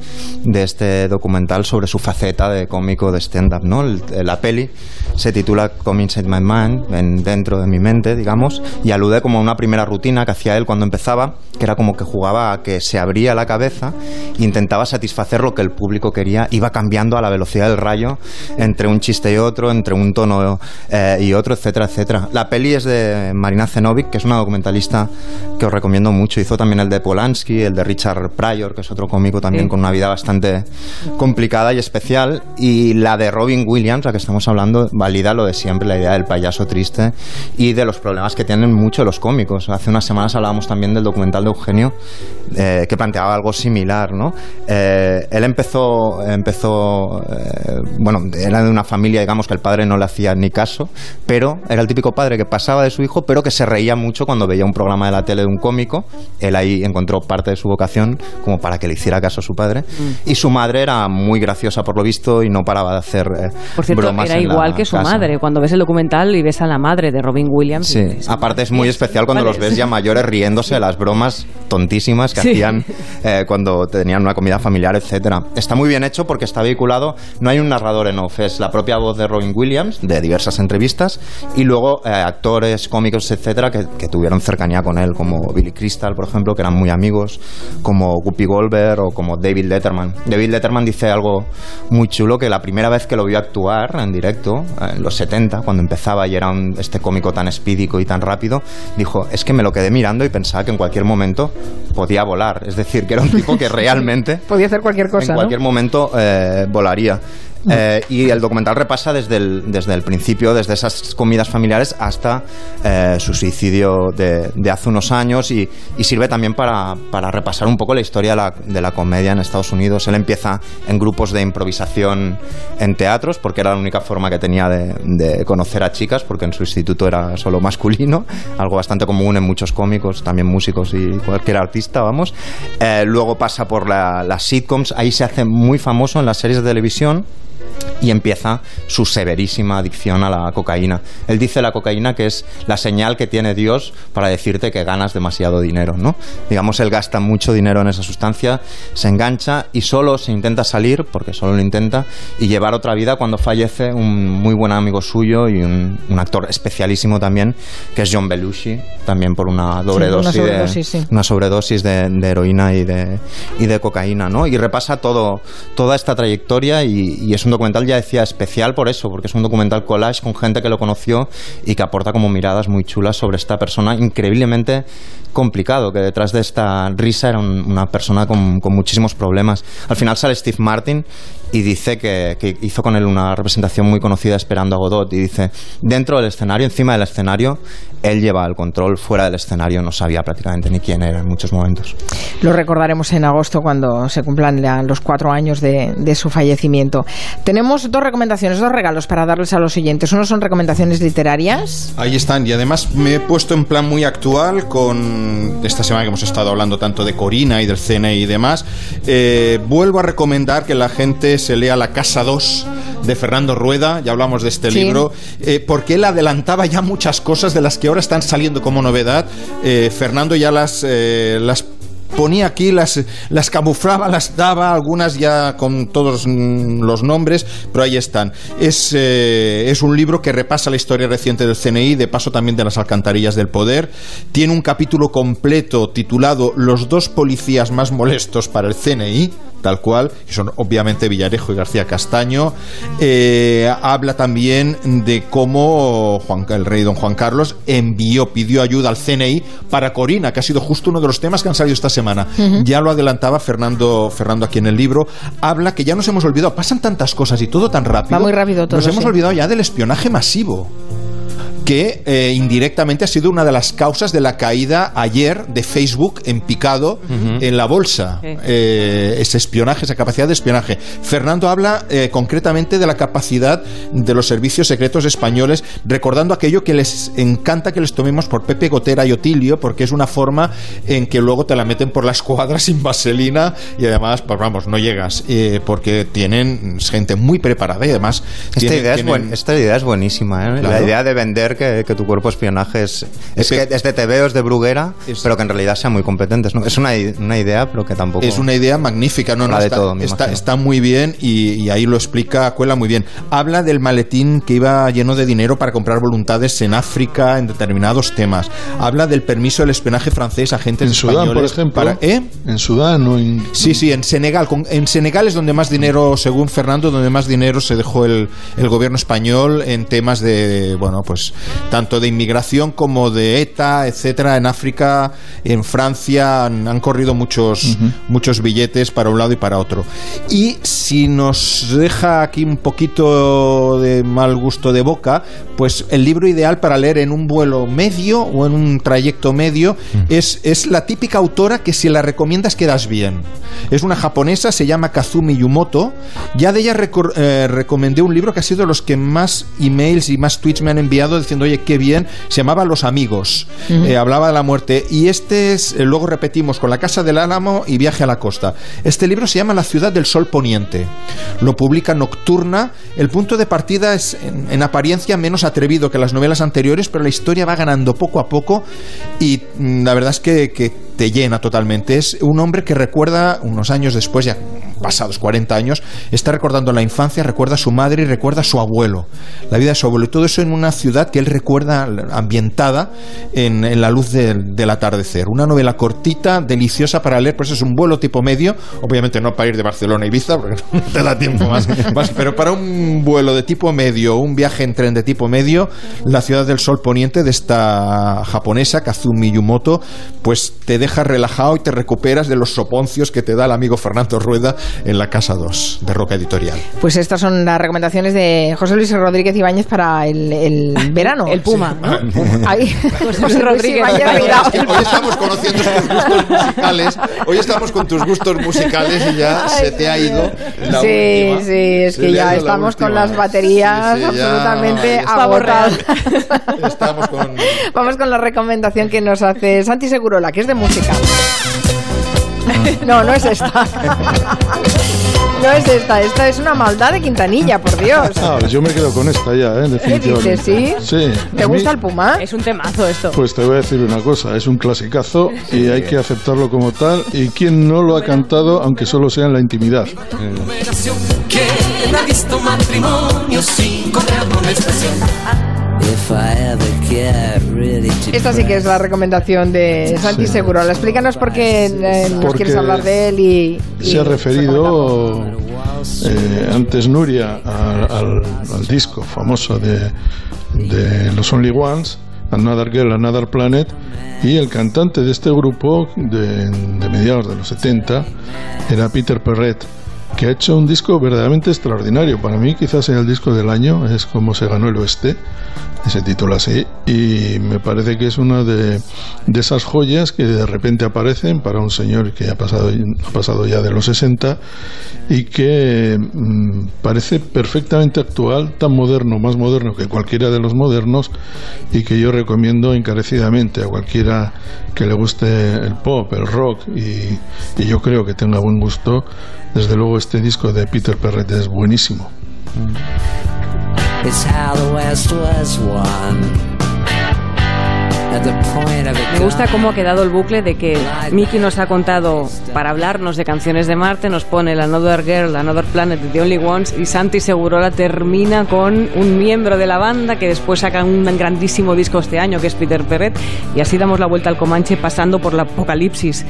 de este documental, sobre su faceta de cómico de stand-up. ¿no? El- la peli se titula Come Inside My Mind, en- dentro de mi mente, digamos, y alude como a una primera rutina que hacía él cuando empezaba, que era como que jugaba a que se abría la cabeza e intentaba satisfacer lo que el público quería, iba cambiando a la velocidad del rayo entre un chiste y otro, entre un tono eh, y otro, etcétera, etcétera. La peli es de Marina Zenovic, que es una documentalista que os recomiendo mucho. Hizo también el de Polanski, el de Richard Pryor, que es otro cómico también Sí. con una vida bastante complicada y especial. Y la de Robin Williams, la que estamos hablando, valida lo de siempre siempre, la idea del payaso triste y de los problemas que tienen mucho los cómicos. Hace unas semanas hablábamos también del documental de Eugenio eh, que planteaba algo similar, ¿no? Eh, él empezó, empezó eh, bueno, era de una familia, digamos, que el padre no le hacía ni caso, pero era el típico padre que pasaba de su hijo, pero que se reía mucho cuando veía un programa de la tele de un cómico. Él ahí encontró parte de su vocación como para que le hiciera caso a su padre. Mm. Y su madre era muy graciosa por lo visto y no paraba de hacer eh, Por cierto, bromas era igual que su casa. madre. Cuando ves el documental y ves a la madre de Robin Williams. Sí, aparte es muy especial cuando los ves ya mayores riéndose de las bromas tontísimas que Sí. hacían eh, cuando tenían una comida familiar, etcétera. Está muy bien hecho porque está vehiculado, no hay un narrador en off, es la propia voz de Robin Williams de diversas entrevistas y luego eh, actores, cómicos, etcétera, que, que tuvieron cercanía con él, como Billy Crystal, por ejemplo, que eran muy amigos, como Whoopi Goldberg o como David Letterman. David Letterman dice algo muy chulo que la primera vez que lo vio actuar en directo, en los 70, cuando empezaba y era un- este cómico tan espídico y tan rápido, dijo, es que me lo quedé mirando y pensaba que en cualquier momento podía volar. Es decir, que era un tipo que <laughs> realmente Podía hacer cualquier cosa, en cualquier momento eh, volaría. Eh, y el documental repasa desde el, desde el principio, desde esas comidas familiares hasta eh, su suicidio de, de hace unos años y, y sirve también para, para repasar un poco la historia de la, de la comedia en Estados Unidos. Él empieza en grupos de improvisación en teatros porque era la única forma que tenía de, de conocer a chicas porque en su instituto era solo masculino, <laughs> algo bastante común en muchos cómicos, también músicos y cualquier artista, vamos. Eh, luego pasa por la- las sitcoms, ahí se hace muy famoso en las series de televisión y empieza su severísima adicción a la cocaína. Él dice la cocaína que es la señal que tiene Dios para decirte que ganas demasiado dinero, ¿no? Digamos, él gasta mucho dinero en esa sustancia, se engancha y solo se intenta salir, porque solo lo intenta, y llevar otra vida cuando fallece un muy buen amigo suyo y un, un actor especialísimo también, que es John Belushi, también por una sobredosis, una de- sobredosis, sí. una sobredosis de, de heroína y de, y de cocaína, ¿no? Y repasa todo, toda esta trayectoria y, y es un documental, ya decía, especial por eso, porque es un documental collage con gente que lo conoció y que aporta como miradas muy chulas sobre esta persona increíblemente complicado, que detrás de esta risa era un- una persona con, muchísimos problemas. Al final sale Steve Martin y dice que, hizo con él una representación muy conocida esperando a Godot y dice, dentro del escenario, encima del escenario, él lleva el control, fuera del escenario no sabía prácticamente ni quién era en muchos momentos. Lo recordaremos en agosto cuando se cumplan los cuatro años de su fallecimiento. Tenemos dos recomendaciones, dos regalos para darles a los oyentes. Uno son recomendaciones literarias. Ahí están, y además me he puesto en plan muy actual con esta semana que hemos estado hablando tanto de Corina y del CNI y demás. Eh, vuelvo a recomendar que la gente se lea La Casa 2 de Fernando Rueda, ya hablamos de este Sí. libro, eh, porque él adelantaba ya muchas cosas de las que ahora están saliendo como novedad. Eh, Fernando ya las, las ponía aquí, las, las camuflaba, las daba, algunas ya con todos mm, los nombres, pero ahí están. Es, eh, es un libro que repasa la historia reciente del CNI, de paso también de las alcantarillas del poder. Tiene un capítulo completo titulado Los dos policías más molestos para el CNI, tal cual, y son obviamente Villarejo y García Castaño. Eh, habla también de cómo Juan, el rey don Juan Carlos envió, pidió ayuda al CNI para Corina, que ha sido justo uno de los temas que han salido esta. Ujú. Ya lo adelantaba Fernando, Fernando aquí en el libro. Habla que ya nos hemos olvidado, pasan tantas cosas y todo tan rápido. Va muy rápido todo, Nos hemos olvidado ya del espionaje masivo que eh, indirectamente ha sido una de las causas de la caída ayer de Facebook en picado en la bolsa. Sí. Eh, ese espionaje, esa capacidad de espionaje. Fernando habla eh, concretamente de la capacidad de los servicios secretos españoles, recordando aquello que les encanta que les tomemos por Pepe Gotera y Otilio, porque es una forma en que luego te la meten por la escuadra sin vaselina y además, pues vamos, no llegas, eh, porque tienen gente muy preparada y además... Esta, tienen- idea, es tienen- buen- esta idea es buenísima, ¿eh? La Claro. idea de vender que, que tu cuerpo espionaje es, es que es de TVO, es de Bruguera, pero que en realidad sean muy competentes. ¿no? Es una, una idea, pero que tampoco... Es una idea magnífica, no, no, Habla de está, todo, me está, está muy bien y, y ahí lo explica, cuela muy bien. Habla del maletín que iba lleno de dinero para comprar voluntades en África en determinados temas. Habla del permiso del espionaje francés a agentes En Sudán, por españoles ejemplo. para- ¿eh? En Sudán o en... Sí, sí, en Senegal. Con- en Senegal es donde más dinero, según Fernando, donde más dinero se dejó el, el gobierno español en temas de, bueno, pues tanto de inmigración como de ETA, etcétera. En África, en Francia han, han corrido muchos, muchos billetes para un lado y para otro. Y si nos deja aquí un poquito de mal gusto de boca, pues el libro ideal para leer en un vuelo medio o en un trayecto medio es, es la típica autora que si la recomiendas quedas bien. Es una japonesa, se llama Kazumi Yumoto. Ya de ella eh, recomendé un libro que ha sido los que más emails y más tweets me han enviado diciendo, oye, qué bien, se llamaba Los Amigos. Eh, hablaba de la muerte. Y este es, eh, luego repetimos con La Casa del Álamo y Viaje a la Costa. Este libro se llama La Ciudad del Sol Poniente. Lo publica Nocturna. El punto de partida es, en, en apariencia, menos atrevido que las novelas anteriores, pero la historia va ganando poco a poco y mm, la verdad es que, que te llena totalmente. Es un hombre que recuerda, unos años después, ya pasados 40 años, está recordando la infancia, recuerda a su madre y recuerda a su abuelo, la vida de su abuelo. Y todo eso en una ciudad que él recuerda ambientada en, la luz del, atardecer. Una novela cortita, deliciosa para leer, pues es un vuelo tipo medio, obviamente no para ir de Barcelona a Ibiza, porque <laughs> no te da tiempo más, más, pero para un vuelo de tipo medio, un viaje en tren de tipo medio, la ciudad del sol poniente de esta japonesa, Kazumi Yumoto, pues te deja relajado y te recuperas de los soponcios que te da el amigo Fernando Rueda en la Casa 2 de Roca Editorial. Pues estas son las recomendaciones de José Luis Rodríguez Ibáñez para el, el <laughs> verano. El Puma, ¿no? <laughs> Ay, <laughs> José Rodríguez Ibáñez. Reirao. Hoy estamos conociendo tus gustos musicales. Hoy estamos con tus gustos musicales y ya se te ha ido la sí, última. sí, es que ya la estamos con las baterías Sí, sí, ya- absolutamente agotadas. Estamos con Vamos con la recomendación que nos hace Santi Segurola, que es de música. <laughs> No, no es esta. <laughs> No es esta, esta es una maldad de Quintanilla, por Dios. Ah, yo me quedo con esta ya, ¿eh? definitivamente. dices, sí? Sí. ¿Te a mí- gusta el Puma? Es un temazo esto. Pues te voy a decir una cosa, es un clasicazo y hay que aceptarlo como tal. ¿Y quién no lo ha cantado, aunque solo sea en la intimidad? ¿Quién Esta sí que es la recomendación de Santi Sí. Segurola. Explícanos por qué eh, nos Porque quieres hablar de él y... y Se ha referido eh, antes Nuria al, al- al disco famoso de, de los Only Ones, Another Girl, Another Planet, y el cantante de este grupo de, de mediados de los 70 era Peter Perret que ha hecho un disco verdaderamente extraordinario. Para mí quizás sea el disco del año, es como se ganó el oeste, ese título así, y me parece que es una de, de esas joyas que de repente aparecen para un señor que ha pasado, ha pasado ya de los 60 y que mm, parece perfectamente actual, tan moderno, más moderno que cualquiera de los modernos, y que yo recomiendo encarecidamente a cualquiera que le guste el pop, el rock, y, y yo creo que tenga buen gusto. Desde luego este disco de Peter Perret es buenísimo. Me gusta cómo ha quedado el bucle de que Mickey nos ha contado para hablarnos de canciones de Marte, nos pone el Another Girl, Another Planet, The Only Ones, y Santi Segurola termina con un miembro de la banda que después saca un grandísimo disco este año, que es Peter Perret, y así damos la vuelta al Comanche pasando por la apocalipsis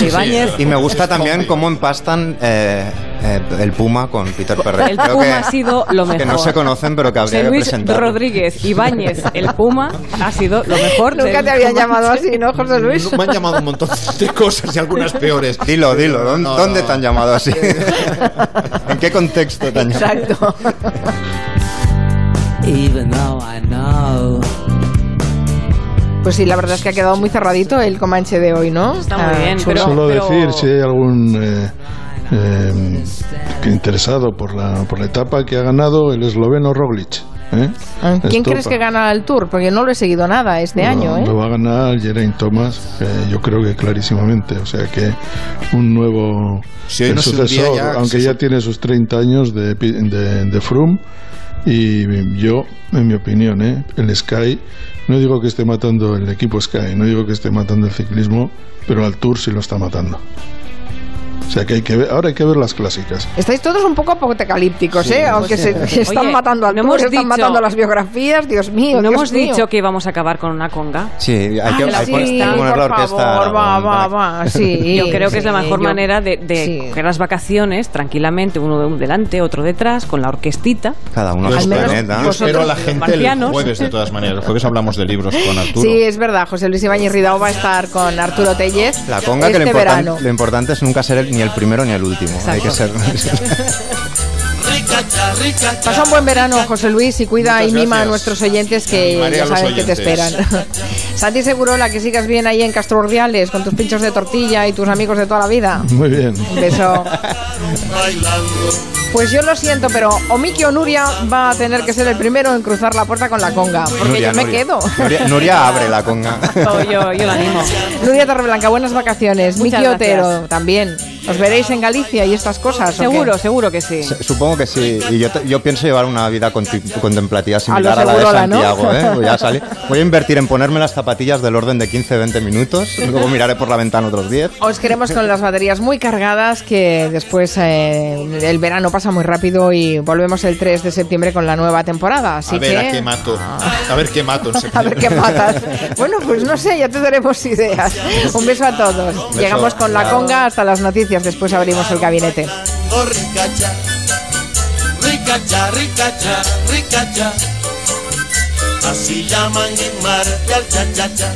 de Ibáñez. Y me gusta también cómo empastan eh, eh, el Puma con Peter Perret. El Creo Puma que- ha sido lo mejor. Que no se conocen, pero que habría José que Luis presentar. Rodríguez Ibáñez, el Puma, ha sido lo mejor. Nunca del te habían llamado así, ¿no, José Luis? Me han llamado un montón de cosas y algunas peores. Dilo, dilo. ¿dónde, No, dónde no. te han llamado así? <laughs> ¿En qué contexto te han llamado? Exacto. Even though I know Pues sí, la verdad es que ha quedado muy cerradito el Comanche de hoy, ¿no? Está muy Ah, bien, pero- Solo pero- decir si hay algún eh, eh, interesado por la, por la etapa que ha ganado el esloveno Roglic. ¿eh? Ah, ¿Quién Esto crees que gana el Tour? Porque no lo he seguido nada este año, ¿eh? Lo va a ganar Geraint Thomas, eh, yo creo que clarísimamente. O sea que un nuevo Si el no es un día sucesor, ya, aunque ya tiene sus 30 años de, pi- de, de Froome. Y yo, en mi opinión, ¿eh? el Sky, no digo que esté matando el equipo Sky, no digo que esté matando el ciclismo, pero al Tour sí lo está matando. Sea que hay que ver, ahora hay que ver las clásicas. Estáis todos un poco apocalípticos, Sí. ¿eh? Aunque se, Pues, se están oye, matando al no hemos se están dicho- matando las biografías, Dios mío. No Dios hemos mío. dicho que íbamos a acabar con una conga. Sí, hay que, Ay, hay que- hay que sí, poner la por orquesta. favor, va, va, va, sí. <laughs> Yo creo que es la sí, mejor yo- manera de, de sí. coger las vacaciones tranquilamente, uno de- delante, otro detrás, con la orquestita. Cada uno a su planeta. yo espero a la gente el jueves, de todas maneras. El jueves hablamos de libros con Arturo. Sí, es verdad. José Luis Ibáñez Ridao va a estar con Arturo Tellez La conga, este que lo, importan- verano. lo importante es nunca ser el- ni el primero ni el último. Hay que ser. <laughs> Pasa un buen verano, José Luis, y cuida Muchas y mima a nuestros oyentes que Animaré ya saben que te esperan. <laughs> Santi Segurola, que sigas bien ahí en Castro Urdiales con tus pinchos de tortilla y tus amigos de toda la vida. Muy bien. Un beso. <laughs> Pues yo lo siento, pero o Miki o Nuria va a tener que ser el primero en cruzar la puerta con la conga, porque Nuria, yo me Nuria. quedo. Nuria, Nuria abre la conga. <laughs> Oh, yo, yo la animo. Nuria Torreblanca, buenas vacaciones. Miki Otero también. ¿Os veréis en Galicia y estas cosas? o qué? Seguro, seguro que sí. Supongo que sí. Y yo, te- yo pienso llevar una vida contemplativa similar a, la de. Santiago. ¿eh? <laughs> Voy, a salir- voy a invertir en ponerme las zapatillas del orden de 15-20 minutos. Luego miraré por la ventana otros 10. Os queremos con las baterías muy cargadas, que después eh, el verano pasa muy rápido y volvemos el 3 de septiembre con la nueva temporada. Así a ver que... a qué mato. A ver qué mato en <laughs> A ver qué matas. Bueno, pues no sé, ya te daremos ideas. Un beso a todos. beso. Llegamos con la conga hasta las noticias, después abrimos el gabinete. Ricacha, ricacha, ricacha, ricacha. Así llaman en Marte al cha-cha-cha.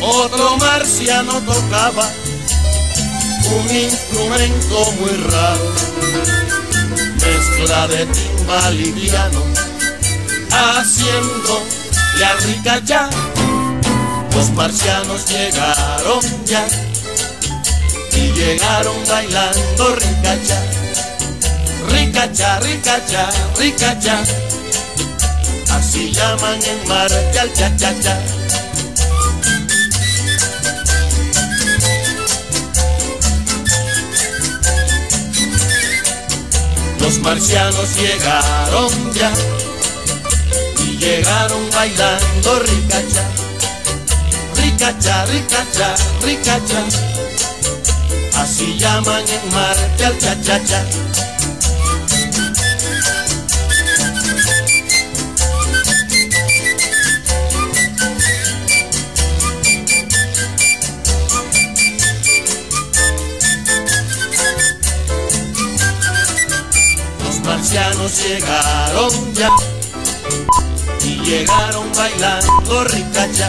Otro marciano tocaba un instrumento muy raro, mezcla de timbal y piano, haciendo la ricacha. Los marcianos llegaron ya y llegaron bailando ricacha, ricacha, ricacha, ricacha. Así llaman en Marte al cha-cha-cha. Los marcianos llegaron ya y llegaron bailando ricacha, ricacha, ricacha, ricacha. Así llaman en Marte al cha-cha-cha. Los marcianos llegaron ya y llegaron bailando ricacha,